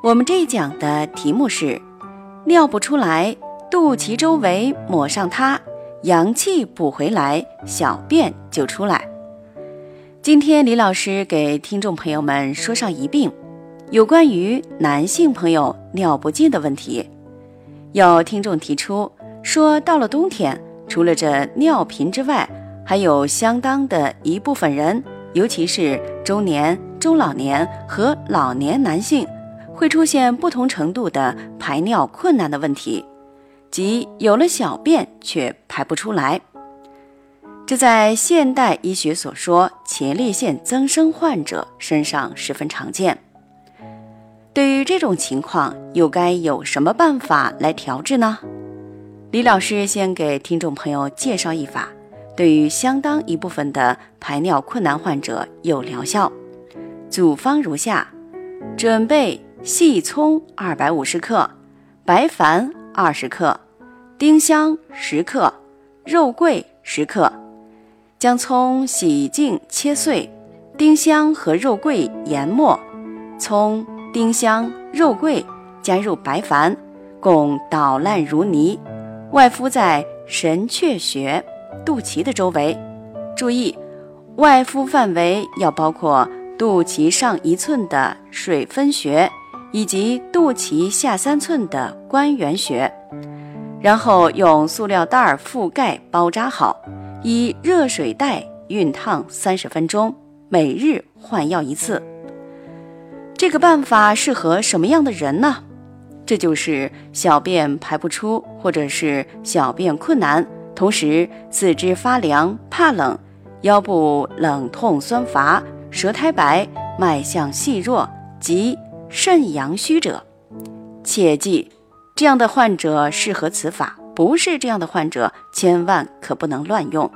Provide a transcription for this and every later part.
我们这一讲的题目是：尿不出来，肚脐周围抹上它，阳气补回来，小便就出来。今天李老师给听众朋友们说上一病，有关于男性朋友尿不尽的问题。有听众提出说，到了冬天，除了这尿频之外，还有相当的一部分人，尤其是中年、中老年和老年男性。会出现不同程度的排尿困难的问题，即有了小便却排不出来。这在现代医学所说前列腺增生患者身上十分常见。对于这种情况，又该有什么办法来调治呢？李老师先给听众朋友介绍一法，对于相当一部分的排尿困难患者有疗效。组方如下：准备。细葱二百五十克，白矾二十克，丁香十克，肉桂十克。将葱洗净切碎，丁香和肉桂研末，葱、丁香、肉桂加入白矾，共捣烂如泥，外敷在神阙穴、肚脐的周围。注意，外敷范围要包括肚脐上一寸的水分穴。以及肚脐下三寸的关元穴，然后用塑料袋覆盖包扎好，以热水袋熨烫三十分钟，每日换药一次。这个办法适合什么样的人呢？这就是小便排不出，或者是小便困难，同时四肢发凉、怕冷、腰部冷痛酸乏、舌苔白、脉象细弱及。肾阳虚者，切记，这样的患者适合此法；不是这样的患者，千万可不能乱用。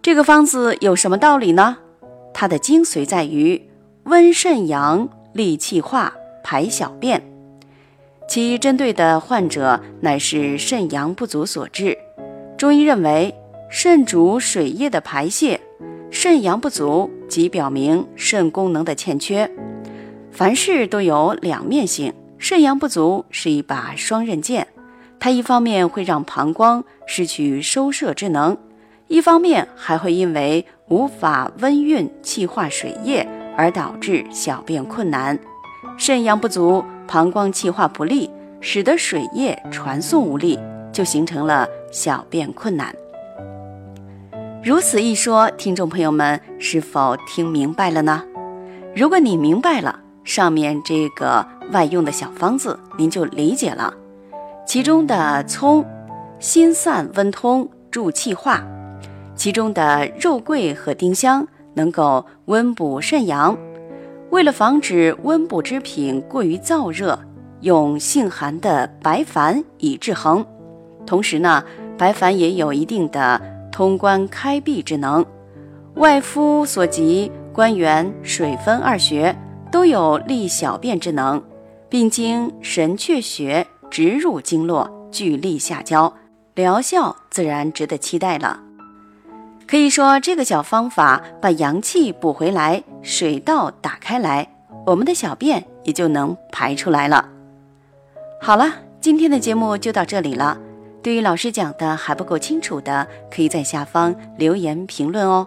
这个方子有什么道理呢？它的精髓在于温肾阳、利气化、排小便。其针对的患者乃是肾阳不足所致。中医认为，肾主水液的排泄，肾阳不足即表明肾功能的欠缺。凡事都有两面性，肾阳不足是一把双刃剑，它一方面会让膀胱失去收摄之能，一方面还会因为无法温运气化水液而导致小便困难。肾阳不足，膀胱气化不利，使得水液传送无力，就形成了小便困难。如此一说，听众朋友们是否听明白了呢？如果你明白了，上面这个外用的小方子，您就理解了。其中的葱，心散温通，助气化；其中的肉桂和丁香，能够温补肾阳。为了防止温补之品过于燥热，用性寒的白矾以制衡。同时呢，白矾也有一定的通关开闭之能。外敷所及关元、水分二穴。都有利小便之能，并经神阙穴直入经络，聚力下焦，疗效自然值得期待了。可以说，这个小方法把阳气补回来，水道打开来，我们的小便也就能排出来了。好了，今天的节目就到这里了。对于老师讲的还不够清楚的，可以在下方留言评论哦。